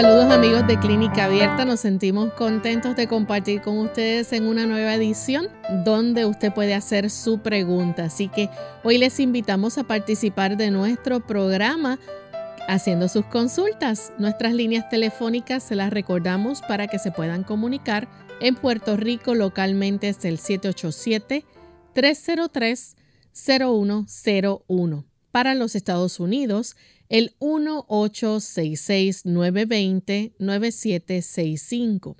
Saludos amigos de Clínica Abierta, nos sentimos contentos de compartir con ustedes en una nueva edición donde usted puede hacer su pregunta. Así que hoy les invitamos a participar de nuestro programa haciendo sus consultas. Nuestras líneas telefónicas se las recordamos para que se puedan comunicar. En Puerto Rico localmente es el 787-303-0101. Para los Estados Unidos el 1-866-920-9765.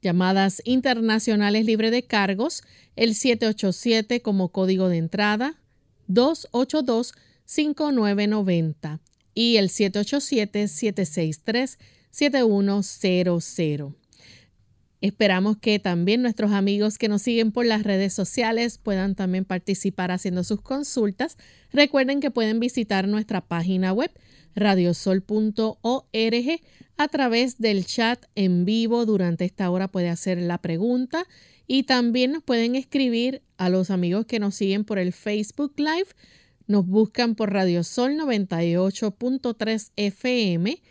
Llamadas internacionales libre de cargos, el 787 como código de entrada, 282-5990 y el 787-763-7100. Esperamos que también nuestros amigos que nos siguen por las redes sociales puedan también participar haciendo sus consultas. Recuerden que pueden visitar nuestra página web radiosol.org a través del chat en vivo. Durante esta hora puede hacer la pregunta y también nos pueden escribir a los amigos que nos siguen por el Facebook Live. Nos buscan por Radiosol 98.3 FM.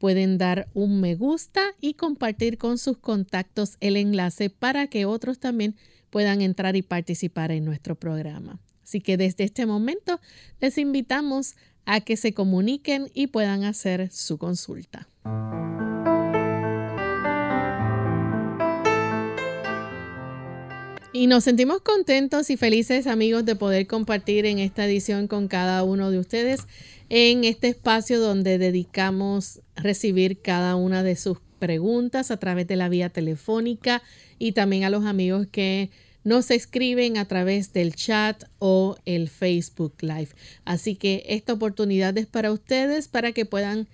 Pueden dar un me gusta y compartir con sus contactos el enlace para que otros también puedan entrar y participar en nuestro programa. Así que desde este momento les invitamos a que se comuniquen y puedan hacer su consulta. Y nos sentimos contentos y felices amigos de poder compartir en esta edición con cada uno de ustedes en este espacio donde dedicamos recibir cada una de sus preguntas a través de la vía telefónica y también a los amigos que nos escriben a través del chat o el Facebook Live. Así que esta oportunidad es para ustedes para que puedan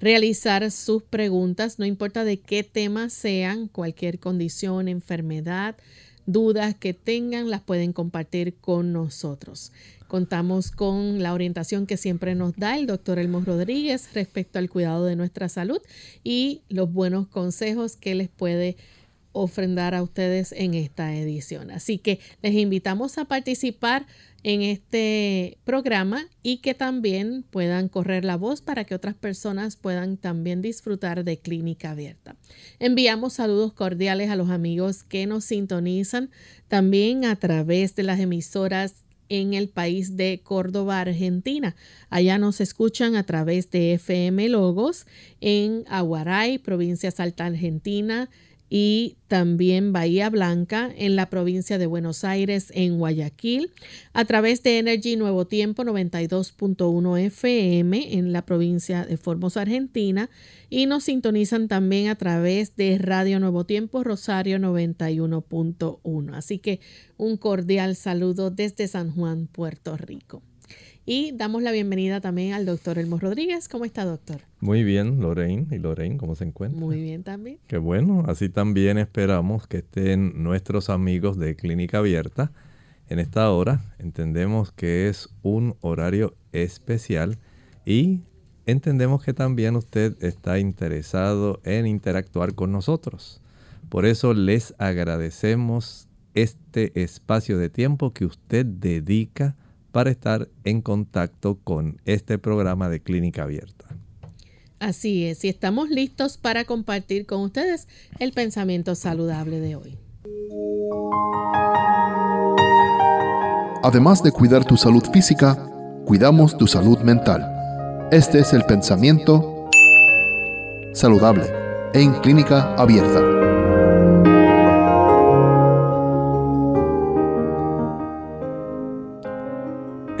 realizar sus preguntas, no importa de qué tema sean, cualquier condición, enfermedad, dudas que tengan, las pueden compartir con nosotros. Contamos con la orientación que siempre nos da el doctor Elmo Rodríguez respecto al cuidado de nuestra salud y los buenos consejos que les puede ofrendar a ustedes en esta edición. Así que les invitamos a participar en este programa y que también puedan correr la voz para que otras personas puedan también disfrutar de Clínica Abierta. Enviamos saludos cordiales a los amigos que nos sintonizan también a través de las emisoras en el país de Córdoba, Argentina. Allá nos escuchan a través de FM Logos en Aguaray, provincia Salta, Argentina, y también Bahía Blanca en la provincia de Buenos Aires en Guayaquil, a través de Energy Nuevo Tiempo 92.1 FM en la provincia de Formosa, Argentina, y nos sintonizan también a través de Radio Nuevo Tiempo Rosario 91.1. Así que un cordial saludo desde San Juan, Puerto Rico. Y damos la bienvenida también al doctor Elmo Rodríguez. ¿Cómo está, doctor? Muy bien, Lorraine. ¿Y Lorraine cómo se encuentra? Muy bien también. Qué bueno. Así también esperamos que estén nuestros amigos de Clínica Abierta en esta hora. Entendemos que es un horario especial y entendemos que también usted está interesado en interactuar con nosotros. Por eso les agradecemos este espacio de tiempo que usted dedica para estar en contacto con este programa de Clínica Abierta. Así es, y estamos listos para compartir con ustedes el pensamiento saludable de hoy. Además de cuidar tu salud física, cuidamos tu salud mental. Este es el pensamiento saludable en Clínica Abierta.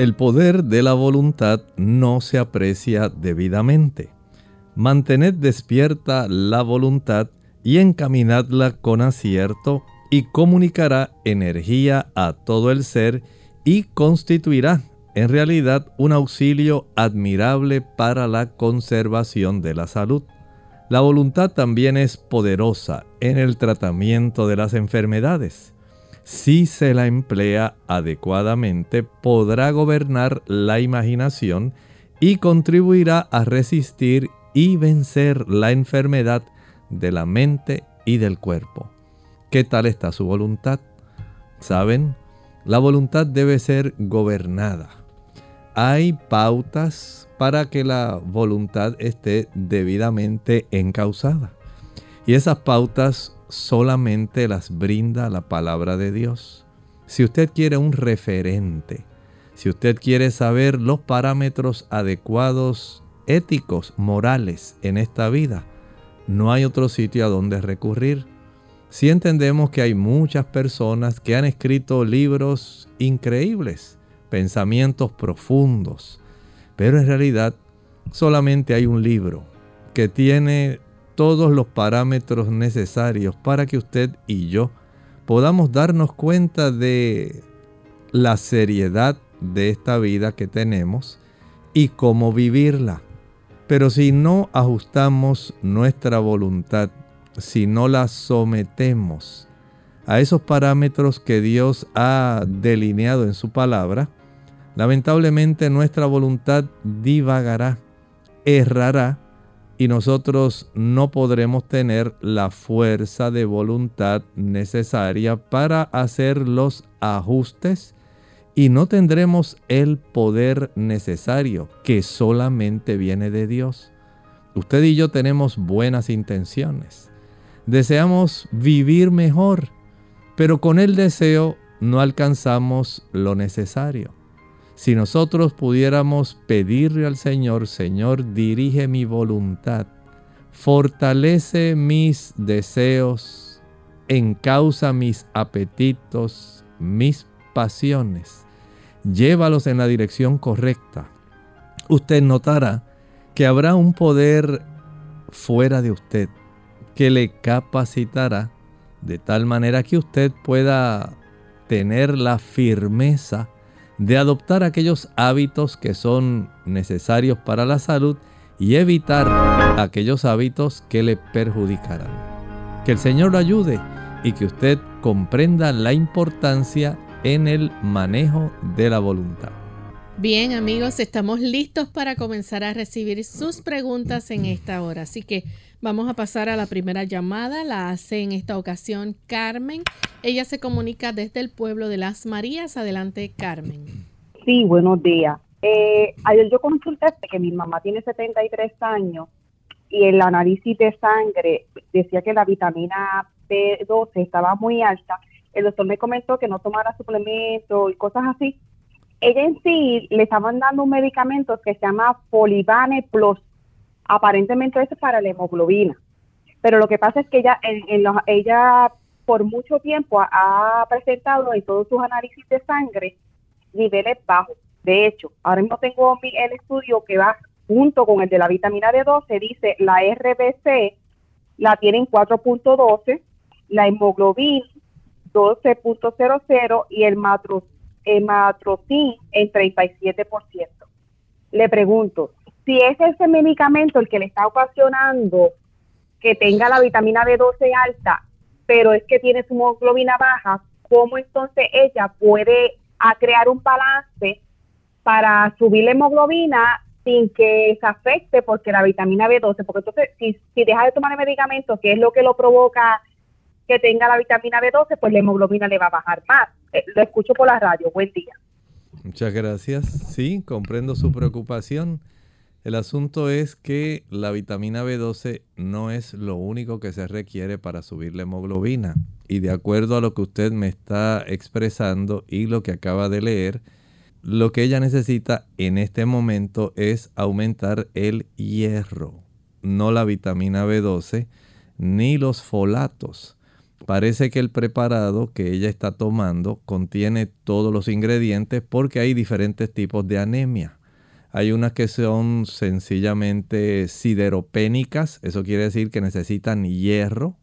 El poder de la voluntad no se aprecia debidamente. Mantened despierta la voluntad y encaminadla con acierto y comunicará energía a todo el ser y constituirá en realidad un auxilio admirable para la conservación de la salud. La voluntad también es poderosa en el tratamiento de las enfermedades. Si se la emplea adecuadamente, podrá gobernar la imaginación y contribuirá a resistir y vencer la enfermedad de la mente y del cuerpo. ¿Qué tal está su voluntad? ¿Saben? La voluntad debe ser gobernada. Hay pautas para que la voluntad esté debidamente encausada. Y esas pautas solamente las brinda la palabra de Dios. Si usted quiere un referente, si usted quiere saber los parámetros adecuados, éticos, morales en esta vida, no hay otro sitio a donde recurrir. Si entendemos que hay muchas personas que han escrito libros increíbles, pensamientos profundos, pero en realidad solamente hay un libro que tiene todos los parámetros necesarios para que usted y yo podamos darnos cuenta de la seriedad de esta vida que tenemos y cómo vivirla. Pero si no ajustamos nuestra voluntad, si no la sometemos a esos parámetros que Dios ha delineado en su palabra, lamentablemente nuestra voluntad divagará, errará y nosotros no podremos tener la fuerza de voluntad necesaria para hacer los ajustes y no tendremos el poder necesario que solamente viene de Dios. Usted y yo tenemos buenas intenciones. Deseamos vivir mejor, pero con el deseo no alcanzamos lo necesario. Si nosotros pudiéramos pedirle al Señor, Señor, dirige mi voluntad, fortalece mis deseos, encausa mis apetitos, mis pasiones, llévalos en la dirección correcta. Usted notará que habrá un poder fuera de usted que le capacitará de tal manera que usted pueda tener la firmeza de adoptar aquellos hábitos que son necesarios para la salud y evitar aquellos hábitos que le perjudicarán. Que el Señor lo ayude y que usted comprenda la importancia en el manejo de la voluntad. Bien amigos, estamos listos para comenzar a recibir sus preguntas en esta hora. Así que vamos a pasar a la primera llamada. La hace en esta ocasión Carmen. Ella se comunica desde el pueblo de Las Marías. Adelante Carmen. Sí, buenos días. Eh, ayer yo consulté que mi mamá tiene 73 años y el análisis de sangre decía que la vitamina B12 estaba muy alta. El doctor me comentó que no tomara suplementos y cosas así ella en sí le estaban dando un medicamento que se llama Polivane Plus. Aparentemente es para la hemoglobina. Pero lo que pasa es que ella, en, ella por mucho tiempo ha, presentado en todos sus análisis de sangre niveles bajos. De hecho, ahora mismo tengo el estudio que va junto con el de la vitamina D12, dice la RBC la tienen 4.12, la hemoglobina 12.00 y el matro hematrocin en 37%. Le pregunto, si es ese medicamento el que le está ocasionando que tenga la vitamina B12 alta, pero es que tiene su hemoglobina baja, ¿cómo entonces ella puede a crear un balance para subir la hemoglobina sin que se afecte porque la vitamina B12, porque entonces si, si deja de tomar el medicamento, que es lo que lo provoca que tenga la vitamina B12, pues la hemoglobina le va a bajar más. Eh, lo escucho por la radio. Buen día. Muchas gracias. Sí, comprendo su preocupación. El asunto es que la vitamina B12 no es lo único que se requiere para subir la hemoglobina. Y de acuerdo a lo que usted me está expresando y lo que acaba de leer, lo que ella necesita en este momento es aumentar el hierro, no la vitamina B12 ni los folatos. Parece que el preparado que ella está tomando contiene todos los ingredientes porque hay diferentes tipos de anemia. Hay unas que son sencillamente sideropénicas, eso quiere decir que necesitan hierro.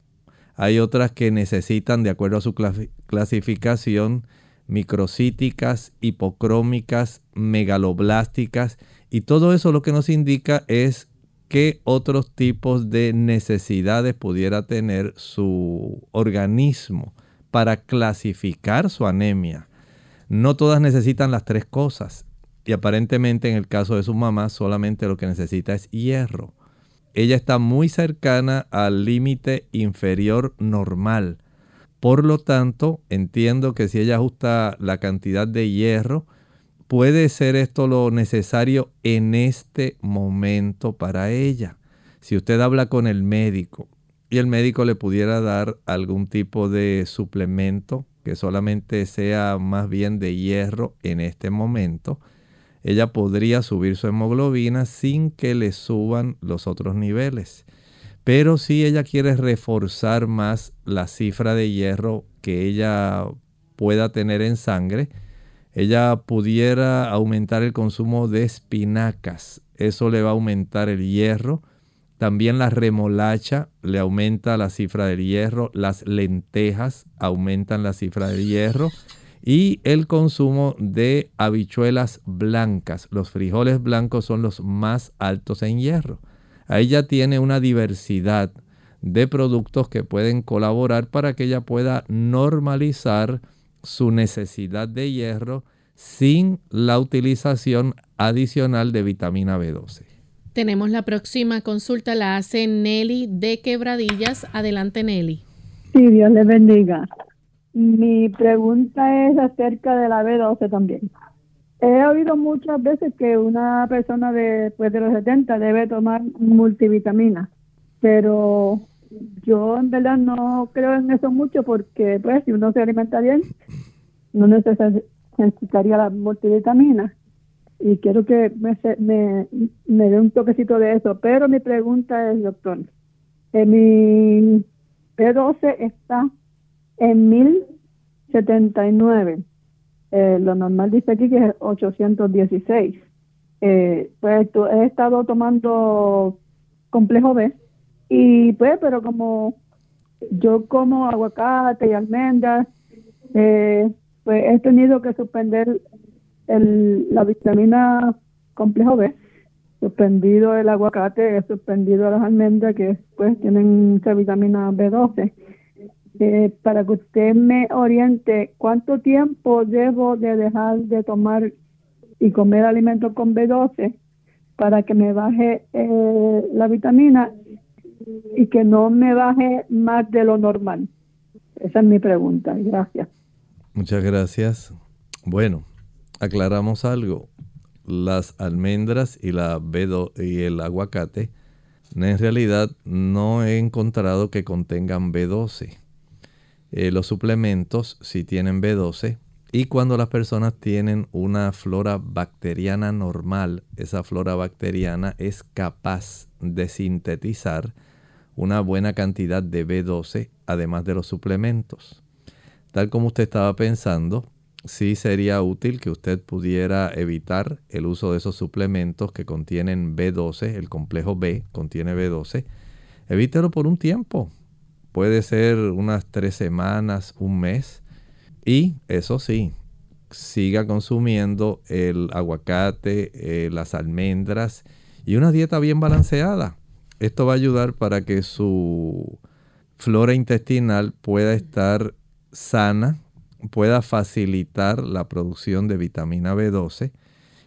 Hay otras que necesitan, de acuerdo a su clasificación, microcíticas, hipocrómicas, megaloblásticas, y todo eso lo que nos indica es qué otros tipos de necesidades pudiera tener su organismo para clasificar su anemia. No todas necesitan las tres cosas y aparentemente en el caso de su mamá solamente lo que necesita es hierro. Ella está muy cercana al límite inferior normal. Por lo tanto, entiendo que si ella ajusta la cantidad de hierro, puede ser esto lo necesario en este momento para ella. Si usted habla con el médico y el médico le pudiera dar algún tipo de suplemento que solamente sea más bien de hierro en este momento, ella podría subir su hemoglobina sin que le suban los otros niveles. Pero si ella quiere reforzar más la cifra de hierro que ella pueda tener en sangre, ella pudiera aumentar el consumo de espinacas. Eso le va a aumentar el hierro. También la remolacha le aumenta la cifra del hierro. Las lentejas aumentan la cifra del hierro. Y el consumo de habichuelas blancas. Los frijoles blancos son los más altos en hierro. Ahí ya tiene una diversidad de productos que pueden colaborar para que ella pueda normalizar su necesidad de hierro sin la utilización adicional de vitamina B12. Tenemos la próxima consulta, la hace Nelly de Quebradillas. Adelante, Nelly. Sí, Dios le bendiga. Mi pregunta es acerca de la B12 también. He oído muchas veces que una persona después de los 70 debe tomar multivitamina, pero yo en verdad no creo en eso mucho porque pues si uno se alimenta bien no necesitaría la multivitamina y quiero que me, me, me dé un toquecito de eso. Pero mi pregunta es, doctor, en mi P12 está en 1079. Eh, lo normal dice aquí que es 816. Eh, pues he estado tomando complejo B y pues, pero como yo como aguacate y almendras, eh, pues he tenido que suspender el, la vitamina complejo B, suspendido el aguacate, he suspendido las almendras que pues tienen mucha vitamina B12. Eh, para que usted me oriente, ¿cuánto tiempo debo de dejar de tomar y comer alimentos con B12 para que me baje eh, la vitamina y que no me baje más de lo normal? Esa es mi pregunta. Gracias. Muchas gracias. Bueno, aclaramos algo. Las almendras y, la y el aguacate en realidad no he encontrado que contengan B12. Eh, los suplementos sí tienen B12 y cuando las personas tienen una flora bacteriana normal, esa flora bacteriana es capaz de sintetizar una buena cantidad de B12 además de los suplementos. Tal como usted estaba pensando, sí sería útil que usted pudiera evitar el uso de esos suplementos que contienen B12, el complejo B contiene B12. Evítelo por un tiempo. Puede ser unas tres semanas, un mes. Y eso sí, siga consumiendo el aguacate, eh, las almendras y una dieta bien balanceada. Esto va a ayudar para que su flora intestinal pueda estar sana pueda facilitar la producción de vitamina B12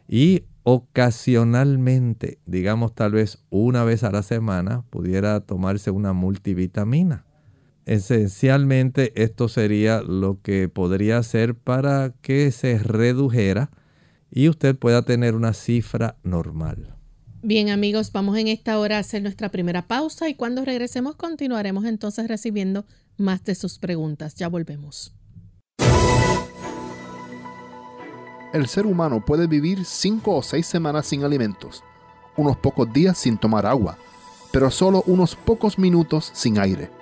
y ocasionalmente, digamos tal vez una vez a la semana, pudiera tomarse una multivitamina. Esencialmente esto sería lo que podría hacer para que se redujera y usted pueda tener una cifra normal. Bien amigos, vamos en esta hora a hacer nuestra primera pausa y cuando regresemos continuaremos entonces recibiendo más de sus preguntas. Ya volvemos. El ser humano puede vivir cinco o seis semanas sin alimentos, unos pocos días sin tomar agua, pero solo unos pocos minutos sin aire.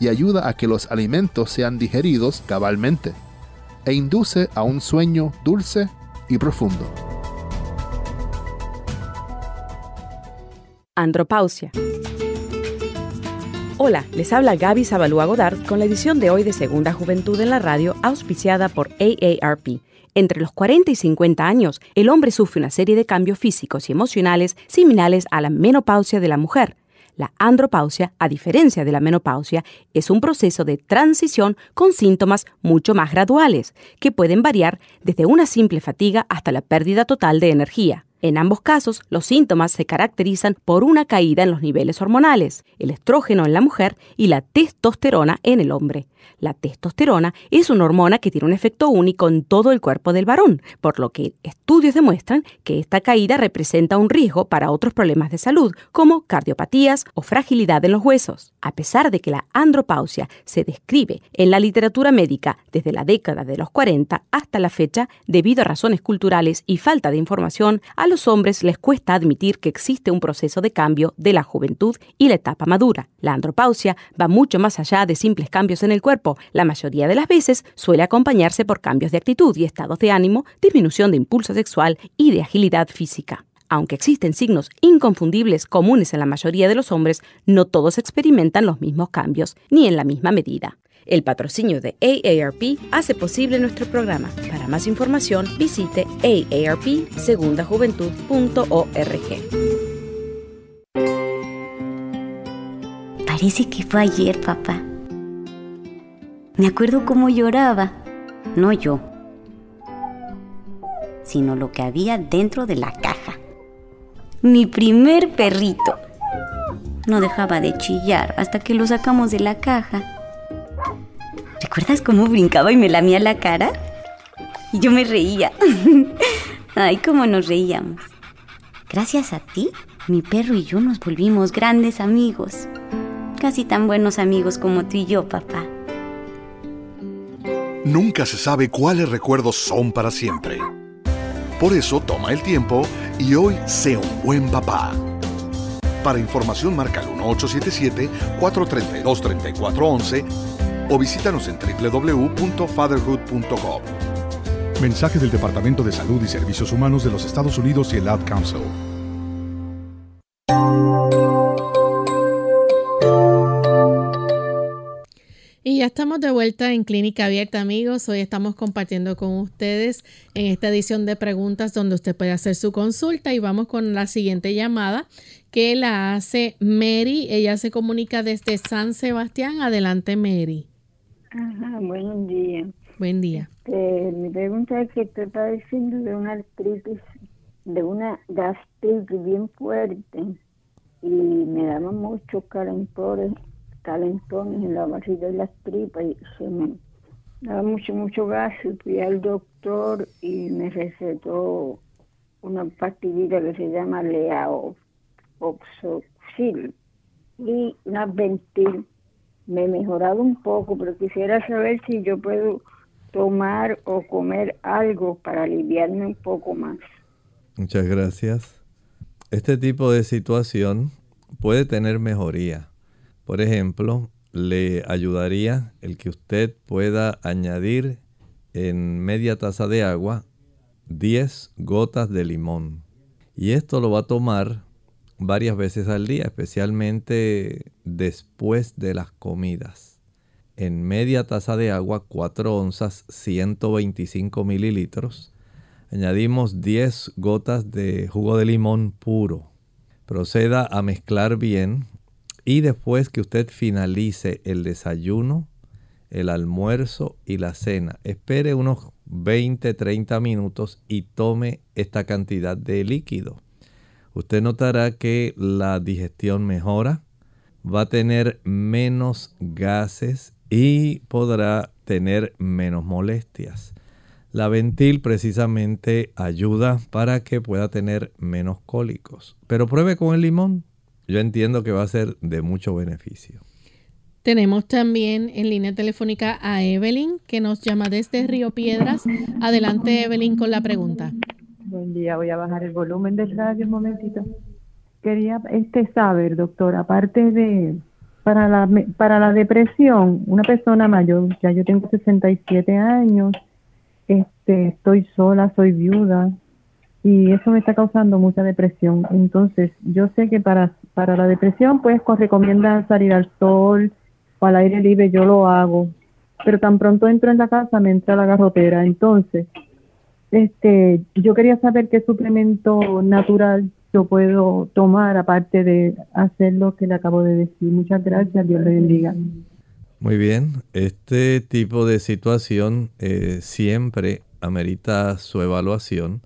y ayuda a que los alimentos sean digeridos cabalmente, e induce a un sueño dulce y profundo. Andropausia. Hola, les habla Gaby Zabalúa Godard con la edición de hoy de Segunda Juventud en la Radio, auspiciada por AARP. Entre los 40 y 50 años, el hombre sufre una serie de cambios físicos y emocionales similares a la menopausia de la mujer. La andropausia, a diferencia de la menopausia, es un proceso de transición con síntomas mucho más graduales, que pueden variar desde una simple fatiga hasta la pérdida total de energía. En ambos casos, los síntomas se caracterizan por una caída en los niveles hormonales, el estrógeno en la mujer y la testosterona en el hombre. La testosterona es una hormona que tiene un efecto único en todo el cuerpo del varón, por lo que estudios demuestran que esta caída representa un riesgo para otros problemas de salud, como cardiopatías o fragilidad en los huesos. A pesar de que la andropausia se describe en la literatura médica desde la década de los 40 hasta la fecha, debido a razones culturales y falta de información, a los hombres les cuesta admitir que existe un proceso de cambio de la juventud y la etapa madura. La andropausia va mucho más allá de simples cambios en el cuerpo la mayoría de las veces suele acompañarse por cambios de actitud y estados de ánimo, disminución de impulso sexual y de agilidad física. Aunque existen signos inconfundibles comunes en la mayoría de los hombres, no todos experimentan los mismos cambios, ni en la misma medida. El patrocinio de AARP hace posible nuestro programa. Para más información, visite aarpsegundajuventud.org. Parece que fue ayer, papá. Me acuerdo cómo lloraba. No yo, sino lo que había dentro de la caja. Mi primer perrito. No dejaba de chillar hasta que lo sacamos de la caja. ¿Recuerdas cómo brincaba y me lamía la cara? Y yo me reía. Ay, cómo nos reíamos. Gracias a ti, mi perro y yo nos volvimos grandes amigos. Casi tan buenos amigos como tú y yo, papá. Nunca se sabe cuáles recuerdos son para siempre. Por eso toma el tiempo y hoy sea un buen papá. Para información marca el 1877-432-3411 o visítanos en www.fatherhood.com. Mensaje del Departamento de Salud y Servicios Humanos de los Estados Unidos y el Ad Council. ya estamos de vuelta en Clínica Abierta, amigos. Hoy estamos compartiendo con ustedes en esta edición de preguntas donde usted puede hacer su consulta y vamos con la siguiente llamada que la hace Mary. Ella se comunica desde San Sebastián. Adelante, Mary. Ajá, buen día. Buen día. Este, mi pregunta es que estoy padeciendo de una artritis, de una gastritis bien fuerte y me daba mucho calentones calentones en la barriga de las tripas y se me daba mucho, mucho gas. Fui al doctor y me recetó una pastillita que se llama Leaoxoxil y una Ventil. Me he mejorado un poco, pero quisiera saber si yo puedo tomar o comer algo para aliviarme un poco más. Muchas gracias. Este tipo de situación puede tener mejoría. Por ejemplo, le ayudaría el que usted pueda añadir en media taza de agua 10 gotas de limón. Y esto lo va a tomar varias veces al día, especialmente después de las comidas. En media taza de agua, 4 onzas, 125 mililitros, añadimos 10 gotas de jugo de limón puro. Proceda a mezclar bien y después que usted finalice el desayuno, el almuerzo y la cena, espere unos 20-30 minutos y tome esta cantidad de líquido. Usted notará que la digestión mejora, va a tener menos gases y podrá tener menos molestias. La ventil precisamente ayuda para que pueda tener menos cólicos. Pero pruebe con el limón yo entiendo que va a ser de mucho beneficio. Tenemos también en línea telefónica a Evelyn, que nos llama desde Río Piedras. Adelante, Evelyn, con la pregunta. Buen día, voy a bajar el volumen del radio un momentito. Quería este saber, doctor, aparte de para la para la depresión, una persona mayor, ya yo tengo 67 años, este, estoy sola, soy viuda y eso me está causando mucha depresión. Entonces, yo sé que para para la depresión, pues recomiendan salir al sol o al aire libre, yo lo hago, pero tan pronto entro en la casa me entra la garrotera. Entonces, este, yo quería saber qué suplemento natural yo puedo tomar aparte de hacer lo que le acabo de decir. Muchas gracias, Dios le bendiga. Muy bien, este tipo de situación eh, siempre amerita su evaluación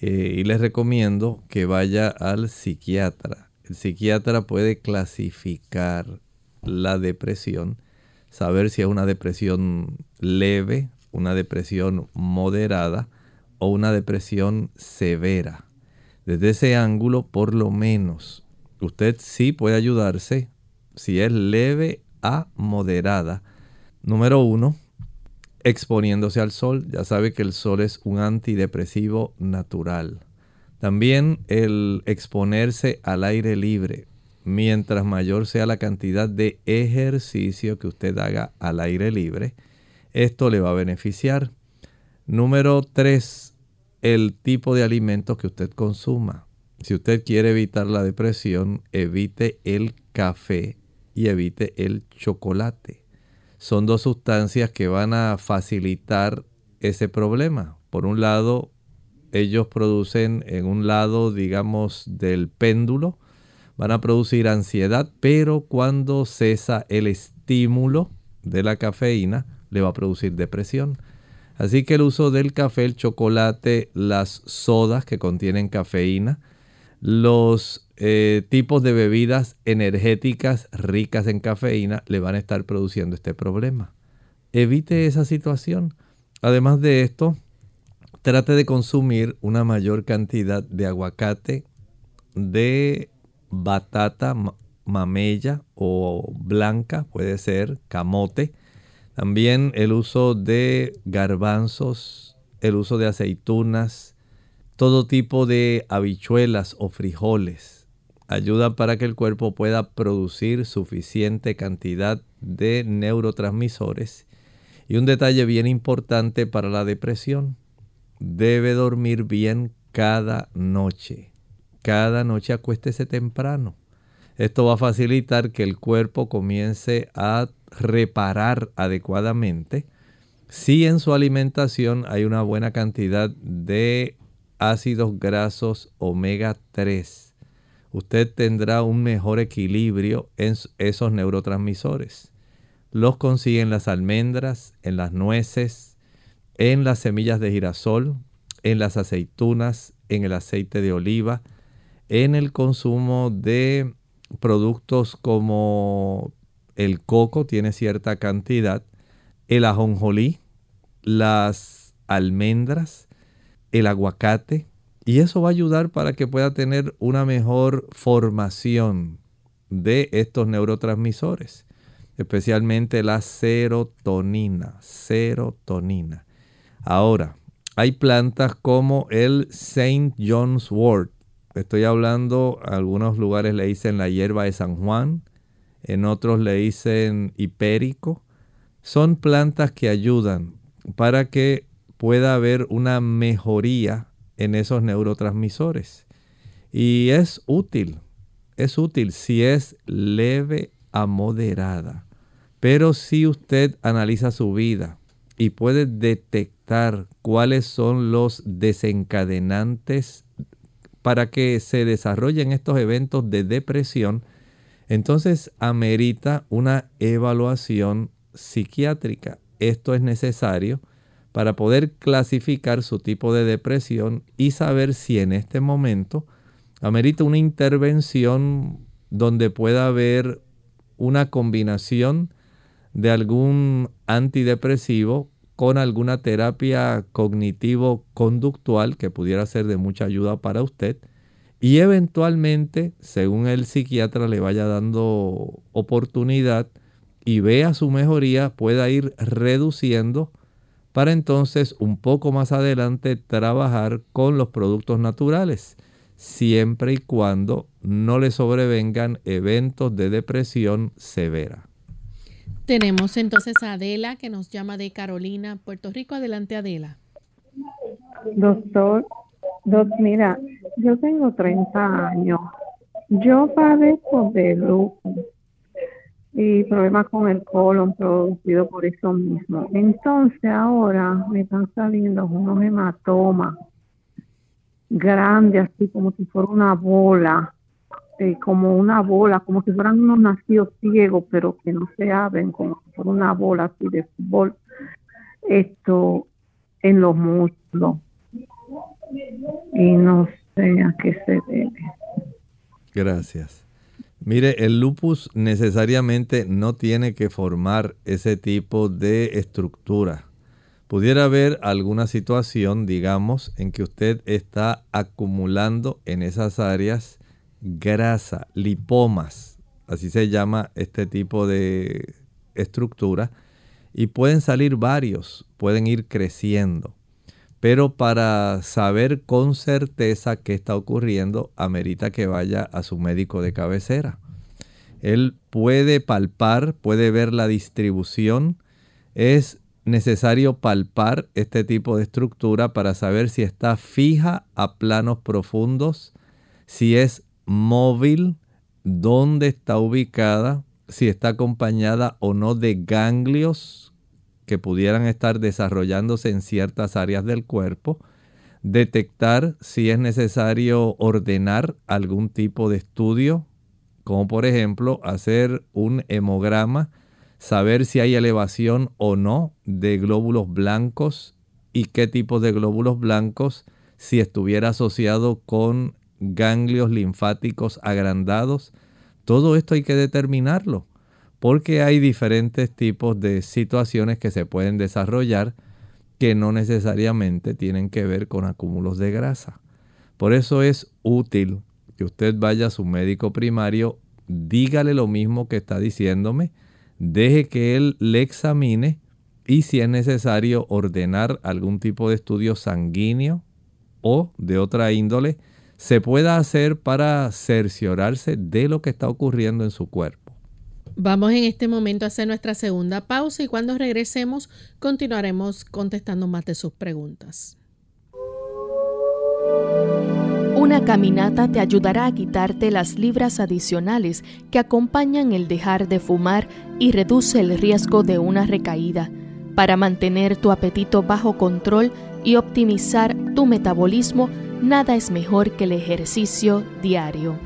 eh, y les recomiendo que vaya al psiquiatra. El psiquiatra puede clasificar la depresión, saber si es una depresión leve, una depresión moderada o una depresión severa. Desde ese ángulo, por lo menos, usted sí puede ayudarse si es leve a moderada. Número uno, exponiéndose al sol. Ya sabe que el sol es un antidepresivo natural. También el exponerse al aire libre. Mientras mayor sea la cantidad de ejercicio que usted haga al aire libre, esto le va a beneficiar. Número 3. El tipo de alimentos que usted consuma. Si usted quiere evitar la depresión, evite el café y evite el chocolate. Son dos sustancias que van a facilitar ese problema. Por un lado, ellos producen en un lado, digamos, del péndulo, van a producir ansiedad, pero cuando cesa el estímulo de la cafeína, le va a producir depresión. Así que el uso del café, el chocolate, las sodas que contienen cafeína, los eh, tipos de bebidas energéticas ricas en cafeína le van a estar produciendo este problema. Evite esa situación. Además de esto, trate de consumir una mayor cantidad de aguacate, de batata mamella o blanca, puede ser camote. También el uso de garbanzos, el uso de aceitunas, todo tipo de habichuelas o frijoles. Ayuda para que el cuerpo pueda producir suficiente cantidad de neurotransmisores. Y un detalle bien importante para la depresión, debe dormir bien cada noche. Cada noche acuéstese temprano. Esto va a facilitar que el cuerpo comience a reparar adecuadamente. Si en su alimentación hay una buena cantidad de ácidos grasos omega 3, usted tendrá un mejor equilibrio en esos neurotransmisores. Los consigue en las almendras, en las nueces, en las semillas de girasol, en las aceitunas, en el aceite de oliva, en el consumo de productos como el coco tiene cierta cantidad, el ajonjolí, las almendras, el aguacate, y eso va a ayudar para que pueda tener una mejor formación de estos neurotransmisores, especialmente la serotonina, serotonina. Ahora, hay plantas como el Saint John's wort. Estoy hablando, algunos lugares le dicen la hierba de San Juan, en otros le dicen hipérico. Son plantas que ayudan para que pueda haber una mejoría en esos neurotransmisores. Y es útil, es útil si es leve a moderada. Pero si usted analiza su vida y puede detectar cuáles son los desencadenantes para que se desarrollen estos eventos de depresión, entonces amerita una evaluación psiquiátrica. Esto es necesario para poder clasificar su tipo de depresión y saber si en este momento amerita una intervención donde pueda haber una combinación de algún antidepresivo con alguna terapia cognitivo-conductual que pudiera ser de mucha ayuda para usted y eventualmente, según el psiquiatra le vaya dando oportunidad y vea su mejoría, pueda ir reduciendo para entonces un poco más adelante trabajar con los productos naturales, siempre y cuando no le sobrevengan eventos de depresión severa. Tenemos entonces a Adela que nos llama de Carolina, Puerto Rico. Adelante, Adela. Doctor, mira, yo tengo 30 años. Yo padezco de lupus y problemas con el colon producido por eso mismo. Entonces ahora me están saliendo unos hematomas grandes, así como si fuera una bola, eh, como una bola, como si fueran unos nacidos ciegos, pero que no se abren, como si fuera una bola así de fútbol, esto en los muslos. Y no sé a qué se debe. Gracias. Mire, el lupus necesariamente no tiene que formar ese tipo de estructura. Pudiera haber alguna situación, digamos, en que usted está acumulando en esas áreas grasa, lipomas, así se llama este tipo de estructura, y pueden salir varios, pueden ir creciendo. Pero para saber con certeza qué está ocurriendo, amerita que vaya a su médico de cabecera. Él puede palpar, puede ver la distribución. Es necesario palpar este tipo de estructura para saber si está fija a planos profundos, si es móvil, dónde está ubicada, si está acompañada o no de ganglios que pudieran estar desarrollándose en ciertas áreas del cuerpo, detectar si es necesario ordenar algún tipo de estudio, como por ejemplo hacer un hemograma, saber si hay elevación o no de glóbulos blancos y qué tipo de glóbulos blancos, si estuviera asociado con ganglios linfáticos agrandados. Todo esto hay que determinarlo porque hay diferentes tipos de situaciones que se pueden desarrollar que no necesariamente tienen que ver con acúmulos de grasa. Por eso es útil que usted vaya a su médico primario, dígale lo mismo que está diciéndome, deje que él le examine y si es necesario ordenar algún tipo de estudio sanguíneo o de otra índole, se pueda hacer para cerciorarse de lo que está ocurriendo en su cuerpo. Vamos en este momento a hacer nuestra segunda pausa y cuando regresemos continuaremos contestando más de sus preguntas. Una caminata te ayudará a quitarte las libras adicionales que acompañan el dejar de fumar y reduce el riesgo de una recaída. Para mantener tu apetito bajo control y optimizar tu metabolismo, nada es mejor que el ejercicio diario.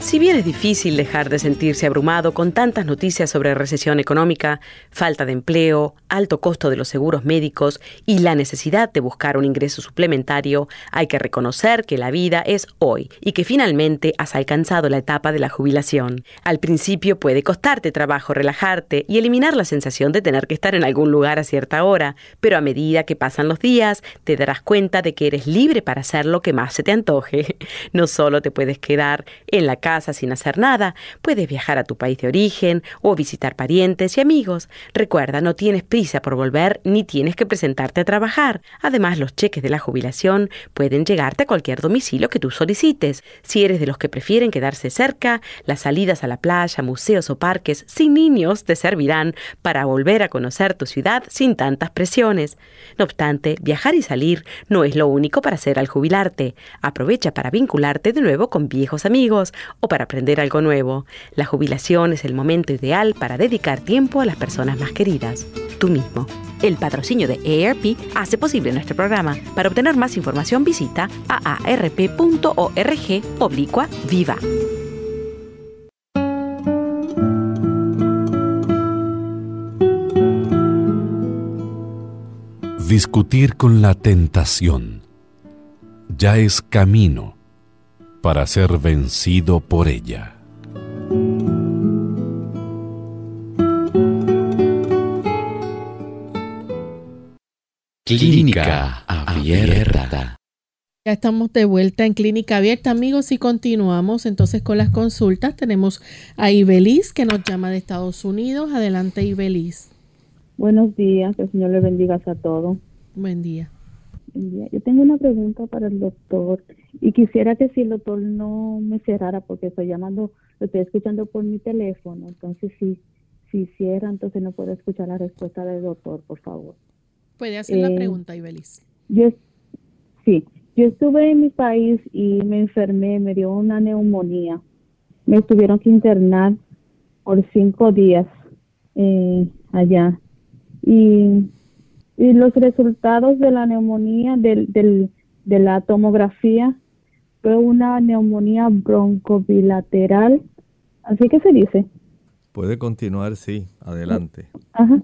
Si bien es difícil dejar de sentirse abrumado con tantas noticias sobre recesión económica, falta de empleo, alto costo de los seguros médicos y la necesidad de buscar un ingreso suplementario, hay que reconocer que la vida es hoy y que finalmente has alcanzado la etapa de la jubilación. Al principio puede costarte trabajo relajarte y eliminar la sensación de tener que estar en algún lugar a cierta hora, pero a medida que pasan los días te darás cuenta de que eres libre para hacer lo que más se te antoje. No solo te puedes quedar en la casa sin hacer nada, puedes viajar a tu país de origen o visitar parientes y amigos. Recuerda, no tienes prisa por volver ni tienes que presentarte a trabajar. Además, los cheques de la jubilación pueden llegarte a cualquier domicilio que tú solicites. Si eres de los que prefieren quedarse cerca, las salidas a la playa, museos o parques sin niños te servirán para volver a conocer tu ciudad sin tantas presiones. No obstante, viajar y salir no es lo único para hacer al jubilarte. Aprovecha para vincularte de nuevo con viejos amigos o para aprender algo nuevo. La jubilación es el momento ideal para dedicar tiempo a las personas más queridas, tú mismo. El patrocinio de AARP hace posible nuestro programa. Para obtener más información visita aarp.org oblicua viva. Discutir con la tentación ya es camino para ser vencido por ella. Clínica Abierta. Ya estamos de vuelta en Clínica Abierta, amigos, y continuamos entonces con las consultas. Tenemos a Ibelis que nos llama de Estados Unidos. Adelante, Ibelis. Buenos días, que el Señor le bendiga a todos. Buen día. Yo tengo una pregunta para el doctor y quisiera que si el doctor no me cerrara porque estoy llamando, lo estoy escuchando por mi teléfono, entonces si, si cierra, entonces no puedo escuchar la respuesta del doctor, por favor. Puede hacer la Eh, pregunta, Ibelis. Yo, sí, yo estuve en mi país y me enfermé, me dio una neumonía. Me tuvieron que internar por cinco días eh, allá. Y, y los resultados de la neumonía, del, del, de la tomografía, fue una neumonía broncobilateral. Así que se dice. Puede continuar, sí, adelante. Ajá.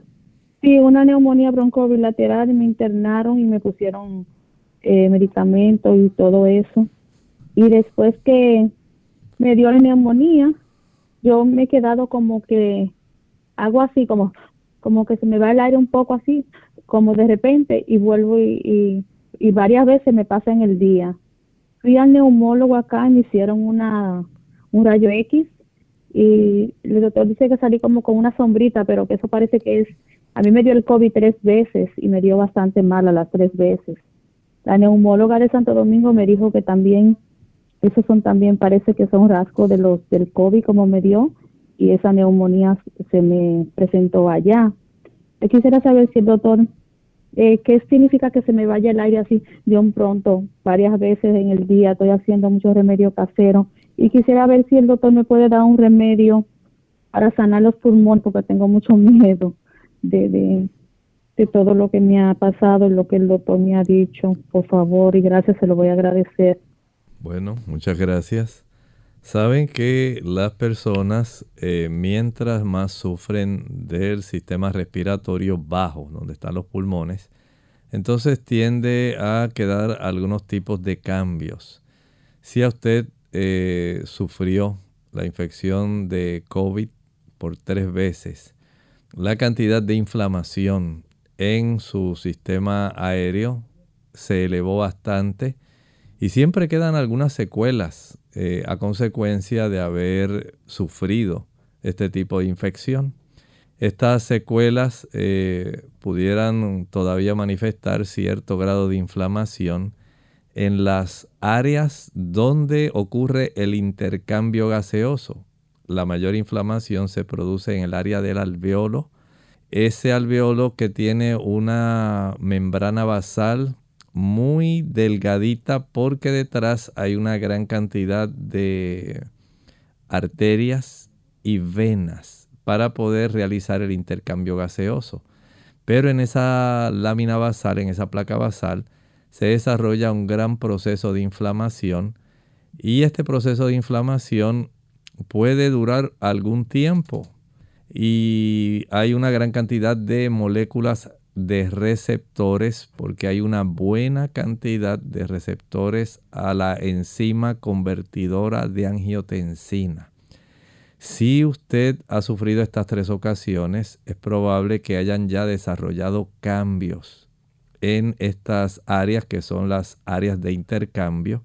Sí, una neumonía broncobilateral, y me internaron y me pusieron eh, medicamentos y todo eso. Y después que me dio la neumonía, yo me he quedado como que hago así, como, como que se me va el aire un poco así, como de repente, y vuelvo y, y, y varias veces me pasa en el día. Fui al neumólogo acá y me hicieron una, un rayo X y el doctor dice que salí como con una sombrita, pero que eso parece que es, a mí me dio el COVID tres veces y me dio bastante mal a las tres veces. La neumóloga de Santo Domingo me dijo que también, esos son también, parece que son rasgos de los del COVID como me dio y esa neumonía se me presentó allá. Yo quisiera saber si el doctor, eh, ¿qué significa que se me vaya el aire así de un pronto? Varias veces en el día estoy haciendo mucho remedio casero y quisiera ver si el doctor me puede dar un remedio para sanar los pulmones porque tengo mucho miedo de, de, de todo lo que me ha pasado, lo que el doctor me ha dicho. Por favor y gracias, se lo voy a agradecer. Bueno, muchas gracias. Saben que las personas, eh, mientras más sufren del sistema respiratorio bajo, donde están los pulmones, entonces tiende a quedar algunos tipos de cambios. Si a usted eh, sufrió la infección de COVID por tres veces, la cantidad de inflamación en su sistema aéreo se elevó bastante y siempre quedan algunas secuelas eh, a consecuencia de haber sufrido este tipo de infección. Estas secuelas eh, pudieran todavía manifestar cierto grado de inflamación en las áreas donde ocurre el intercambio gaseoso. La mayor inflamación se produce en el área del alveolo. Ese alveolo que tiene una membrana basal muy delgadita porque detrás hay una gran cantidad de arterias y venas para poder realizar el intercambio gaseoso. Pero en esa lámina basal, en esa placa basal, se desarrolla un gran proceso de inflamación y este proceso de inflamación puede durar algún tiempo y hay una gran cantidad de moléculas de receptores porque hay una buena cantidad de receptores a la enzima convertidora de angiotensina. Si usted ha sufrido estas tres ocasiones, es probable que hayan ya desarrollado cambios en estas áreas que son las áreas de intercambio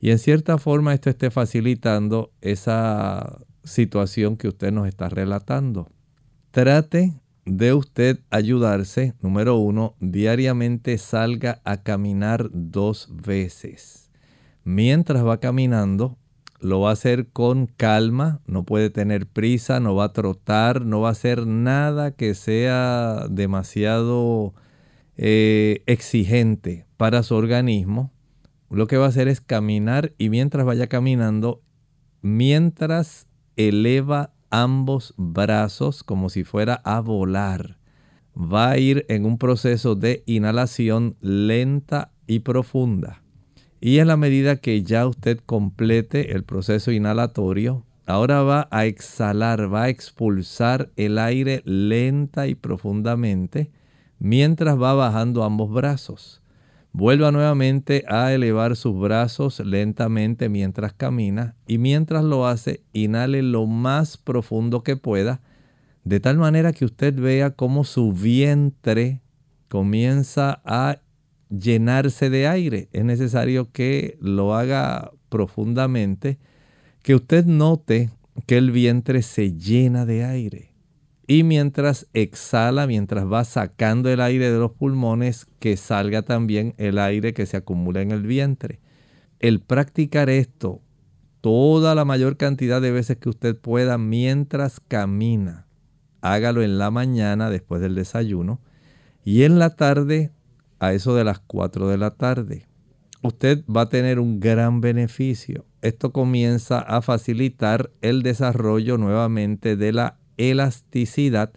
y en cierta forma esto esté facilitando esa situación que usted nos está relatando. Trate de usted ayudarse, número uno, diariamente salga a caminar dos veces. Mientras va caminando, lo va a hacer con calma, no puede tener prisa, no va a trotar, no va a hacer nada que sea demasiado eh, exigente para su organismo. Lo que va a hacer es caminar y mientras vaya caminando, mientras eleva ambos brazos como si fuera a volar. va a ir en un proceso de inhalación lenta y profunda. Y en la medida que ya usted complete el proceso inhalatorio, ahora va a exhalar, va a expulsar el aire lenta y profundamente mientras va bajando ambos brazos. Vuelva nuevamente a elevar sus brazos lentamente mientras camina y mientras lo hace, inhale lo más profundo que pueda, de tal manera que usted vea cómo su vientre comienza a llenarse de aire. Es necesario que lo haga profundamente, que usted note que el vientre se llena de aire. Y mientras exhala, mientras va sacando el aire de los pulmones, que salga también el aire que se acumula en el vientre. El practicar esto toda la mayor cantidad de veces que usted pueda mientras camina, hágalo en la mañana después del desayuno y en la tarde a eso de las 4 de la tarde. Usted va a tener un gran beneficio. Esto comienza a facilitar el desarrollo nuevamente de la elasticidad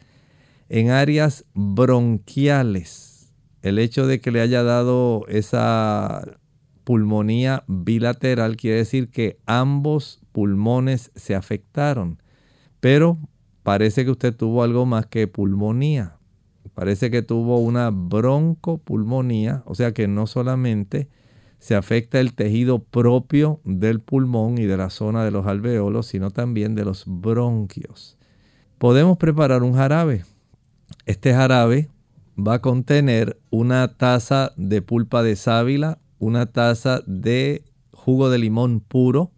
en áreas bronquiales. El hecho de que le haya dado esa pulmonía bilateral quiere decir que ambos pulmones se afectaron. Pero parece que usted tuvo algo más que pulmonía. Parece que tuvo una broncopulmonía, o sea que no solamente se afecta el tejido propio del pulmón y de la zona de los alveolos, sino también de los bronquios podemos preparar un jarabe. Este jarabe va a contener una taza de pulpa de sábila, una taza de jugo de limón puro.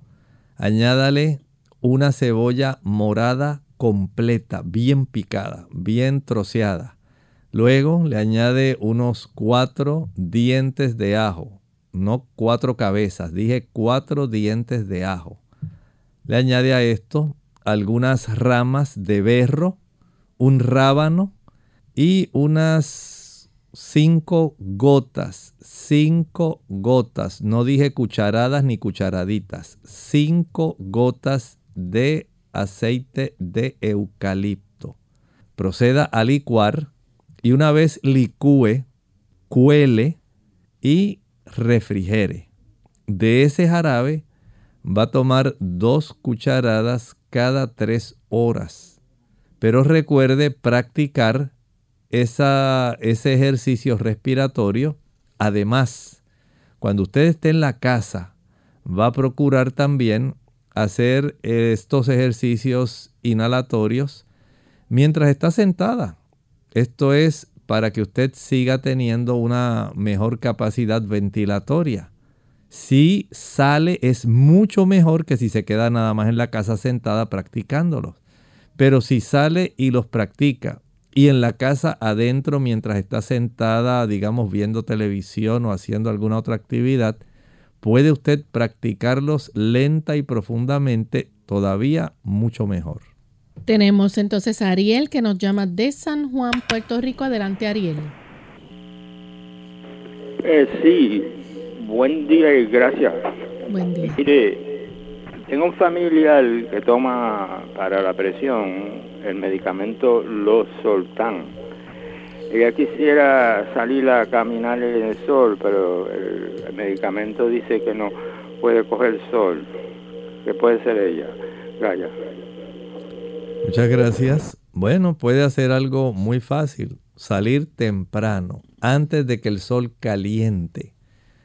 Añádale una cebolla morada completa, bien picada, bien troceada. Luego le añade unos cuatro dientes de ajo, no cuatro cabezas, dije cuatro dientes de ajo. Le añade a esto algunas ramas de berro, un rábano y unas cinco gotas, cinco gotas, no dije cucharadas ni cucharaditas, cinco gotas de aceite de eucalipto. Proceda a licuar y una vez licúe, cuele y refrigere. De ese jarabe va a tomar dos cucharadas cada tres horas. Pero recuerde practicar esa, ese ejercicio respiratorio. Además, cuando usted esté en la casa, va a procurar también hacer estos ejercicios inhalatorios mientras está sentada. Esto es para que usted siga teniendo una mejor capacidad ventilatoria. Si sale es mucho mejor que si se queda nada más en la casa sentada practicándolos. Pero si sale y los practica y en la casa adentro mientras está sentada, digamos, viendo televisión o haciendo alguna otra actividad, puede usted practicarlos lenta y profundamente, todavía mucho mejor. Tenemos entonces a Ariel que nos llama de San Juan, Puerto Rico. Adelante, Ariel. Eh, sí, Buen día y gracias. Buen día. Mire, tengo un familiar que toma para la presión el medicamento Losoltan. Ella quisiera salir a caminar en el sol, pero el, medicamento dice que no puede coger sol. ¿Qué puede ser ella? Gracias. Muchas gracias. Bueno, puede hacer algo muy fácil. Salir temprano, antes de que el sol caliente.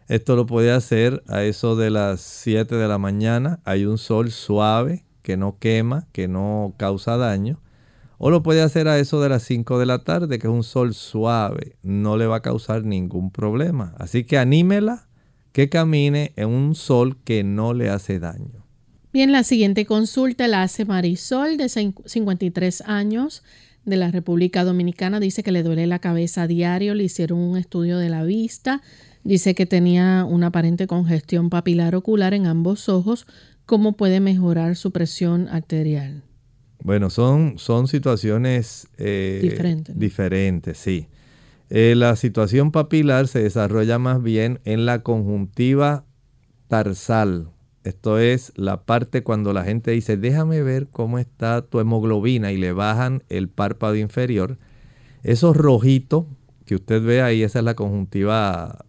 Esto lo puede hacer a eso de las 7 de la mañana. Hay un sol suave que no quema, que no causa daño. O lo puede hacer a eso de las 5 de la tarde, que es un sol suave. No le va a causar ningún problema. Así que anímela que camine en un sol que no le hace daño. Bien, la siguiente consulta la hace Marisol de 53 años de la República Dominicana. Dice que le duele la cabeza a diario. Le hicieron un estudio de la vista Dice que tenía una aparente congestión papilar ocular en ambos ojos. ¿Cómo puede mejorar su presión arterial? Bueno, son, son situaciones eh, diferentes. Diferentes, sí. Eh, la situación papilar se desarrolla más bien en la conjuntiva tarsal. Esto es la parte cuando la gente dice, déjame ver cómo está tu hemoglobina y le bajan el párpado inferior. Esos rojitos que usted ve ahí, esa es la conjuntiva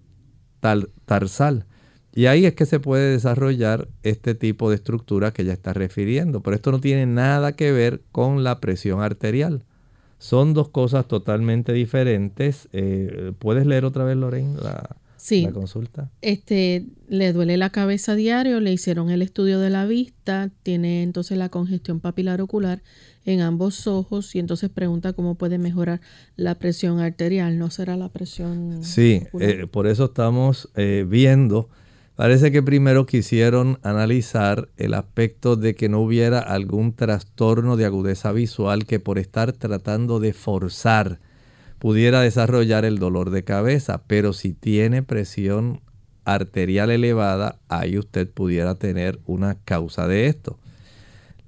tarsal. Y ahí es que se puede desarrollar este tipo de estructura que ya está refiriendo. Pero esto no tiene nada que ver con la presión arterial. Son dos cosas totalmente diferentes. Eh, ¿Puedes leer otra vez, Lorraine, la, la consulta? Este, le duele la cabeza a diario, le hicieron el estudio de la vista, tiene entonces la congestión papilar ocular en ambos ojos y entonces pregunta cómo puede mejorar la presión arterial. ¿No será la presión? Sí, eh, por eso estamos eh, viendo Parece que primero quisieron analizar el aspecto de que no hubiera algún trastorno de agudeza visual que por estar tratando de forzar pudiera desarrollar el dolor de cabeza, pero si tiene presión arterial elevada, ahí usted pudiera tener una causa de esto.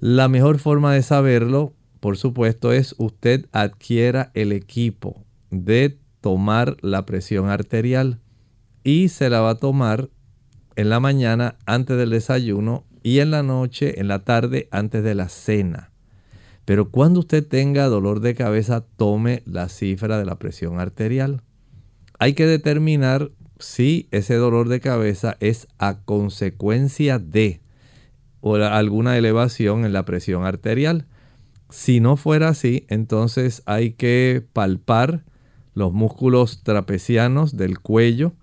La mejor forma de saberlo, por supuesto, es usted adquiera el equipo de tomar la presión arterial y se la va a tomar en la mañana antes del desayuno y en la noche, en la tarde antes de la cena. Pero cuando usted tenga dolor de cabeza, tome la cifra de la presión arterial. Hay que determinar si ese dolor de cabeza es a consecuencia de o alguna elevación en la presión arterial. Si no fuera así, entonces hay que palpar los músculos trapecianos del cuello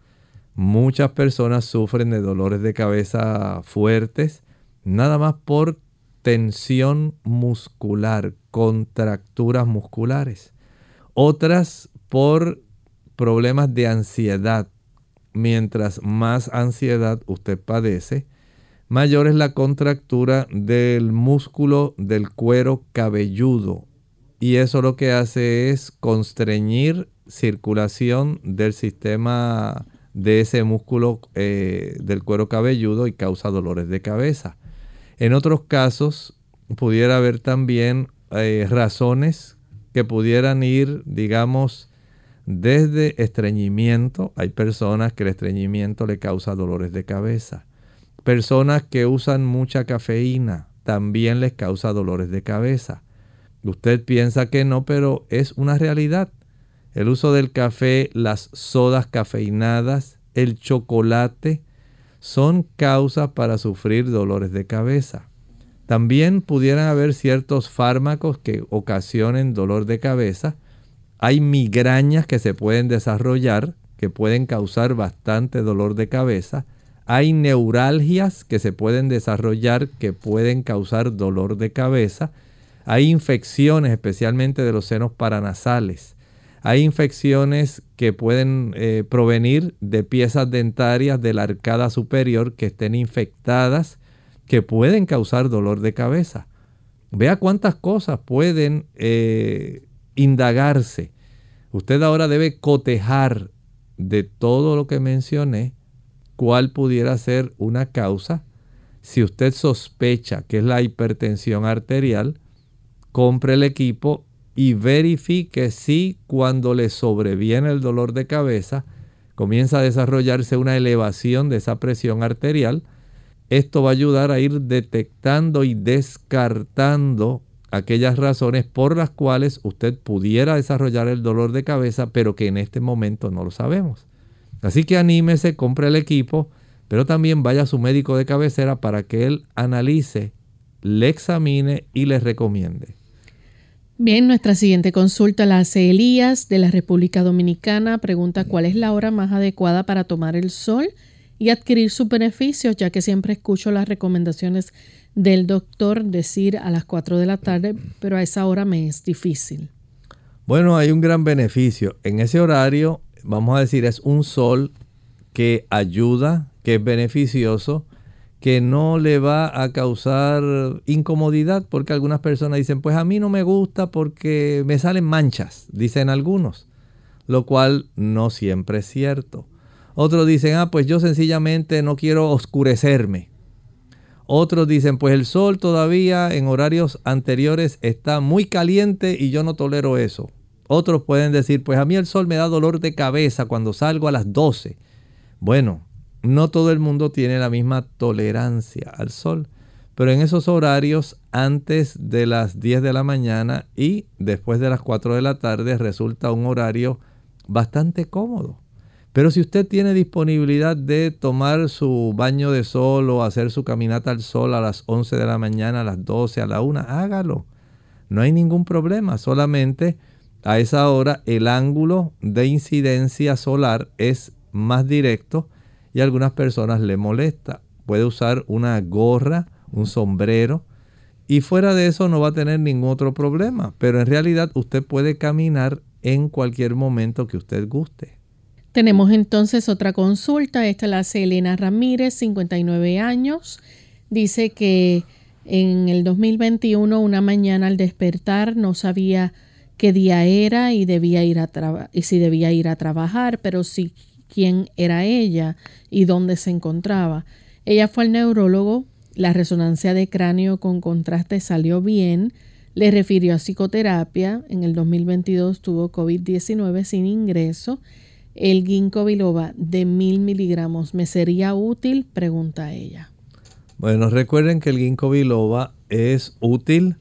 Muchas personas sufren de dolores de cabeza fuertes, nada más por tensión muscular, contracturas musculares. Otras por problemas de ansiedad. Mientras más ansiedad usted padece, mayor es la contractura del músculo del cuero cabelludo. Y eso lo que hace es constreñir circulación del sistema de ese músculo eh, del cuero cabelludo y causa dolores de cabeza. En otros casos, pudiera haber también eh, razones que pudieran ir, digamos, desde estreñimiento. Hay personas que el estreñimiento le causa dolores de cabeza. Personas que usan mucha cafeína también les causa dolores de cabeza. Usted piensa que no, pero es una realidad el uso del café, las sodas cafeinadas, el chocolate, son causas para sufrir dolores de cabeza. También pudieran haber ciertos fármacos que ocasionen dolor de cabeza. Hay migrañas que se pueden desarrollar que pueden causar bastante dolor de cabeza. Hay neuralgias que se pueden desarrollar que pueden causar dolor de cabeza. Hay infecciones, especialmente de los senos paranasales. Hay infecciones que pueden eh, provenir de piezas dentarias de la arcada superior que estén infectadas, que pueden causar dolor de cabeza. Vea cuántas cosas pueden eh, indagarse. Usted ahora debe cotejar de todo lo que mencioné cuál pudiera ser una causa. Si usted sospecha que es la hipertensión arterial, compre el equipo y verifique si cuando le sobreviene el dolor de cabeza comienza a desarrollarse una elevación de esa presión arterial. Esto va a ayudar a ir detectando y descartando aquellas razones por las cuales usted pudiera desarrollar el dolor de cabeza, pero que en este momento no lo sabemos. Así que anímese, compre el equipo, pero también vaya a su médico de cabecera para que él analice, le examine y le recomiende. Bien, nuestra siguiente consulta la hace Elías de la República Dominicana. Pregunta cuál es la hora más adecuada para tomar el sol y adquirir sus beneficios, ya que siempre escucho las recomendaciones del doctor decir a las 4 de la tarde, pero a esa hora me es difícil. Bueno, hay un gran beneficio. En ese horario, vamos a decir, es un sol que ayuda, que es beneficioso que no le va a causar incomodidad porque algunas personas dicen, pues a mí no me gusta porque me salen manchas, dicen algunos, lo cual no siempre es cierto. Otros dicen, ah, pues yo sencillamente no quiero oscurecerme. Otros dicen, pues el sol todavía en horarios anteriores está muy caliente y yo no tolero eso. Otros pueden decir, pues a mí el sol me da dolor de cabeza cuando salgo a las 12. Bueno, no todo el mundo tiene la misma tolerancia al sol, pero en esos horarios antes de las 10 de la mañana y después de las 4 de la tarde resulta un horario bastante cómodo. Pero si usted tiene disponibilidad de tomar su baño de sol o hacer su caminata al sol a las 11 de la mañana, a las 12, a la 1, hágalo. No hay ningún problema, solamente a esa hora el ángulo de incidencia solar es más directo y a algunas personas le molesta. Puede usar una gorra, un sombrero y fuera de eso no va a tener ningún otro problema. Pero en realidad usted puede caminar en cualquier momento que usted guste. Tenemos entonces otra consulta. Esta la hace Elena Ramírez, 59 años. Dice que en el 2021, una mañana al despertar, no sabía qué día era y, debía ir a y si debía ir a trabajar, pero sí quién era ella y dónde se encontraba. Ella fue al neurólogo, la resonancia de cráneo con contraste salió bien, le refirió a psicoterapia, en el 2022 tuvo COVID-19 sin ingreso, el ginkgo biloba de mil miligramos, ¿me sería útil? Pregunta ella. Bueno, recuerden que el ginkgo biloba es útil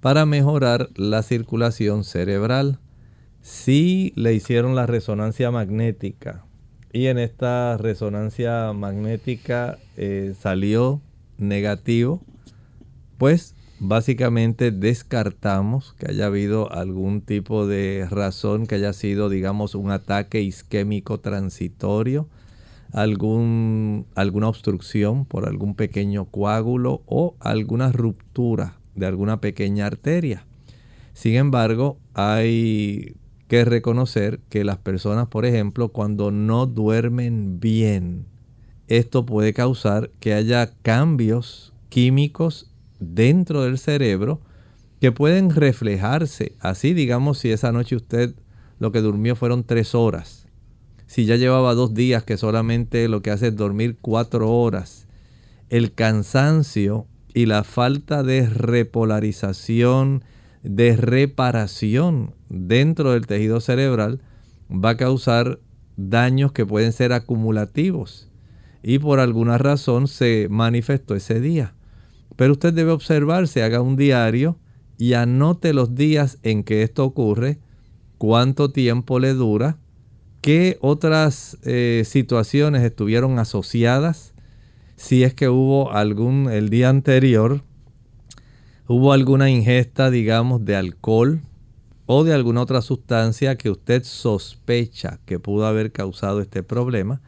para mejorar la circulación cerebral. Si le hicieron la resonancia magnética y en esta resonancia magnética eh, salió negativo, pues básicamente descartamos que haya habido algún tipo de razón que haya sido, digamos, un ataque isquémico transitorio, algún, alguna obstrucción por algún pequeño coágulo o alguna ruptura de alguna pequeña arteria. Sin embargo, hay que reconocer que las personas, por ejemplo, cuando no duermen bien, esto puede causar que haya cambios químicos dentro del cerebro que pueden reflejarse. Así, digamos, si esa noche usted lo que durmió fueron tres horas. Si ya llevaba dos días que solamente lo que hace es dormir cuatro horas. El cansancio y la falta de repolarización, de reparación dentro del tejido cerebral va a causar daños que pueden ser acumulativos y por alguna razón se manifestó ese día. Pero usted debe observarse, haga un diario y anote los días en que esto ocurre, cuánto tiempo le dura, qué otras eh, situaciones estuvieron asociadas, si es que hubo algún, el día anterior, hubo alguna ingesta, digamos, de alcohol o de alguna otra sustancia que usted sospecha que pudo haber causado este problema.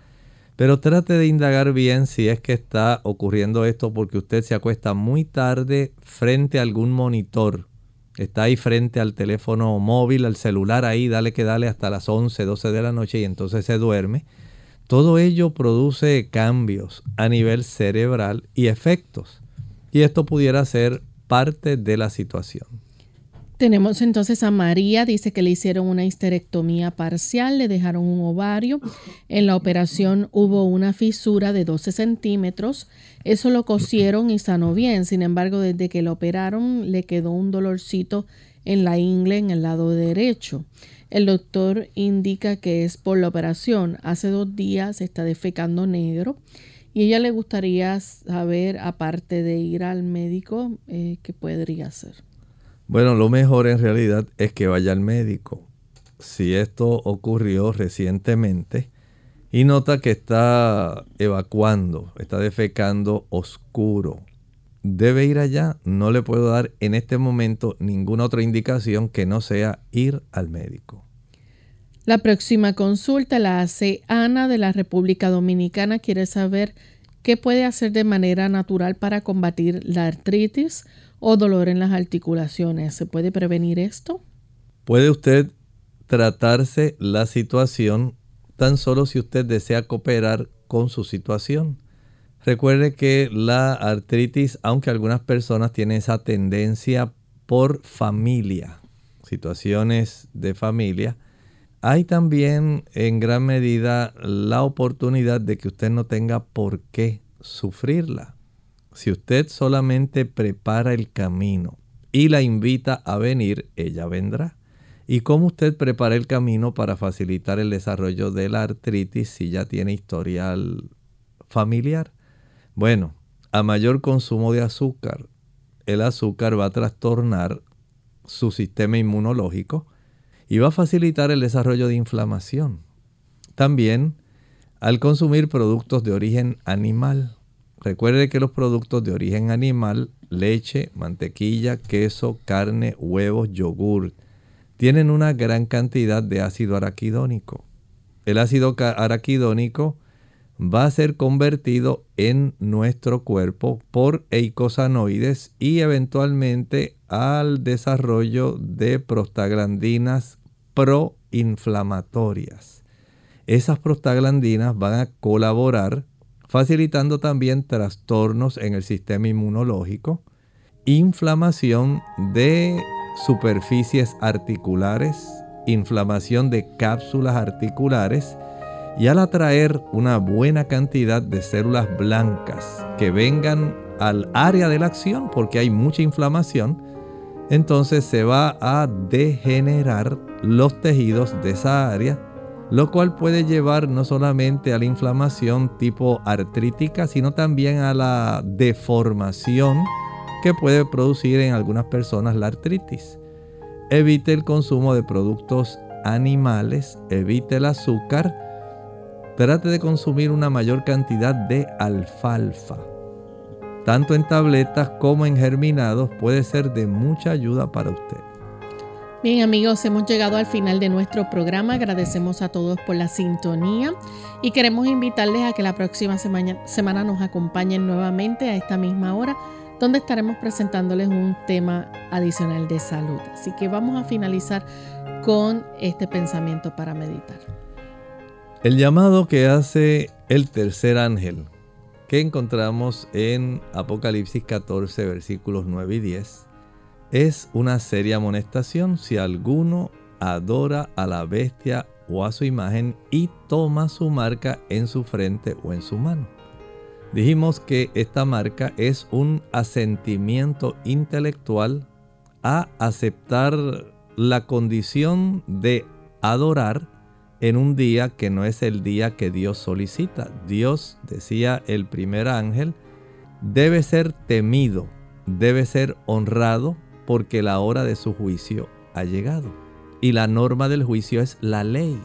Pero trate de indagar bien si es que está ocurriendo esto porque usted se acuesta muy tarde frente a algún monitor. Está ahí frente al teléfono móvil, al celular ahí, dale que dale hasta las 11, 12 de la noche y entonces se duerme. Todo ello produce cambios a nivel cerebral y efectos. Y esto pudiera ser parte de la situación. Tenemos entonces a María, dice que le hicieron una histerectomía parcial, le dejaron un ovario. En la operación hubo una fisura de 12 centímetros. Eso lo cosieron y sanó bien. Sin embargo, desde que lo operaron le quedó un dolorcito en la ingle en el lado derecho. El doctor indica que es por la operación. Hace dos días está defecando negro y ella le gustaría saber, aparte de ir al médico, eh, qué podría hacer. Bueno, lo mejor en realidad es que vaya al médico. Si esto ocurrió recientemente y nota que está evacuando, está defecando oscuro, debe ir allá. No le puedo dar en este momento ninguna otra indicación que no sea ir al médico. La próxima consulta la hace Ana de la República Dominicana. Quiere saber qué puede hacer de manera natural para combatir la artritis o dolor en las articulaciones. ¿Se puede prevenir esto? Puede usted tratarse la situación tan solo si usted desea cooperar con su situación. Recuerde que la artritis, aunque algunas personas tienen esa tendencia por familia, situaciones de familia, hay también en gran medida la oportunidad de que usted no tenga por qué sufrirla. Si usted solamente prepara el camino y la invita a venir, ella vendrá. ¿Y cómo usted prepara el camino para facilitar el desarrollo de la artritis si ya tiene historial familiar? Bueno, a mayor consumo de azúcar, el azúcar va a trastornar su sistema inmunológico y va a facilitar el desarrollo de inflamación. También al consumir productos de origen animal. Recuerde que los productos de origen animal, leche, mantequilla, queso, carne, huevos, yogur, tienen una gran cantidad de ácido araquidónico. El ácido araquidónico va a ser convertido en nuestro cuerpo por eicosanoides y eventualmente al desarrollo de prostaglandinas proinflamatorias. Esas prostaglandinas van a colaborar facilitando también trastornos en el sistema inmunológico, inflamación de superficies articulares, inflamación de cápsulas articulares y al atraer una buena cantidad de células blancas que vengan al área de la acción porque hay mucha inflamación, entonces se va a degenerar los tejidos de esa área, lo cual puede llevar no solamente a la inflamación tipo artrítica, sino también a la deformación que puede producir en algunas personas la artritis. Evite el consumo de productos animales, evite el azúcar, trate de consumir una mayor cantidad de alfalfa. Tanto en tabletas como en germinados puede ser de mucha ayuda para usted. Bien amigos, hemos llegado al final de nuestro programa. Agradecemos a todos por la sintonía y queremos invitarles a que la próxima semana, semana nos acompañen nuevamente a esta misma hora donde estaremos presentándoles un tema adicional de salud. Así que vamos a finalizar con este pensamiento para meditar. El llamado que hace el tercer ángel, que encontramos en Apocalipsis 14, versículos 9 y 10, es una seria amonestación si alguno adora a la bestia o a su imagen y toma su marca en su frente o en su mano. Dijimos que esta marca es un asentimiento intelectual a aceptar la condición de adorar en un día que no es el día que Dios solicita. Dios, decía el primer ángel, debe ser temido, debe ser honrado porque la hora de su juicio ha llegado. Y la norma del juicio es la ley.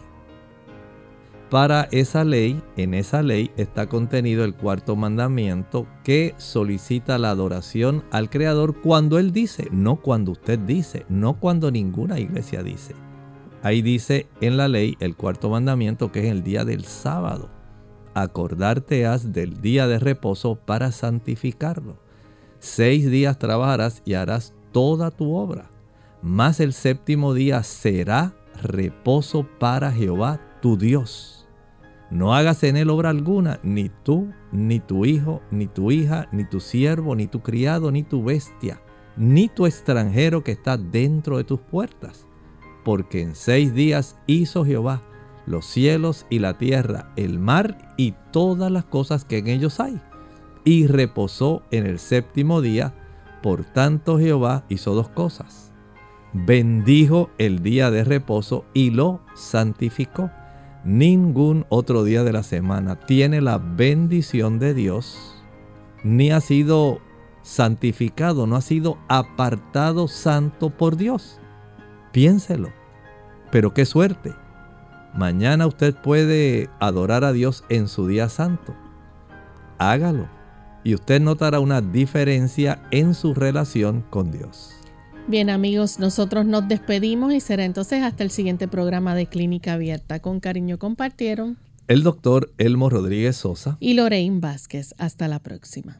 Para esa ley, en esa ley está contenido el cuarto mandamiento que solicita la adoración al Creador cuando Él dice, no cuando usted dice, no cuando ninguna iglesia dice. Ahí dice en la ley el cuarto mandamiento que es el día del sábado. Acordarte has del día de reposo para santificarlo. Seis días trabajarás y harás toda tu obra. Mas el séptimo día será reposo para Jehová tu Dios. No hagas en él obra alguna, ni tú, ni tu hijo, ni tu hija, ni tu siervo, ni tu criado, ni tu bestia, ni tu extranjero que está dentro de tus puertas porque en seis días hizo Jehová los cielos y la tierra, el mar y todas las cosas que en ellos hay. Y reposó en el séptimo día, por tanto Jehová hizo dos cosas. Bendijo el día de reposo y lo santificó. Ningún otro día de la semana tiene la bendición de Dios, ni ha sido santificado, no ha sido apartado santo por Dios. Piénselo. Pero qué suerte. Mañana usted puede adorar a Dios en su día santo. Hágalo. Y usted notará una diferencia en su relación con Dios. Bien amigos, nosotros nos despedimos y será entonces hasta el siguiente programa de Clínica Abierta. Con cariño compartieron el doctor Elmo Rodríguez Sosa y Lorraine Vázquez. Hasta la próxima.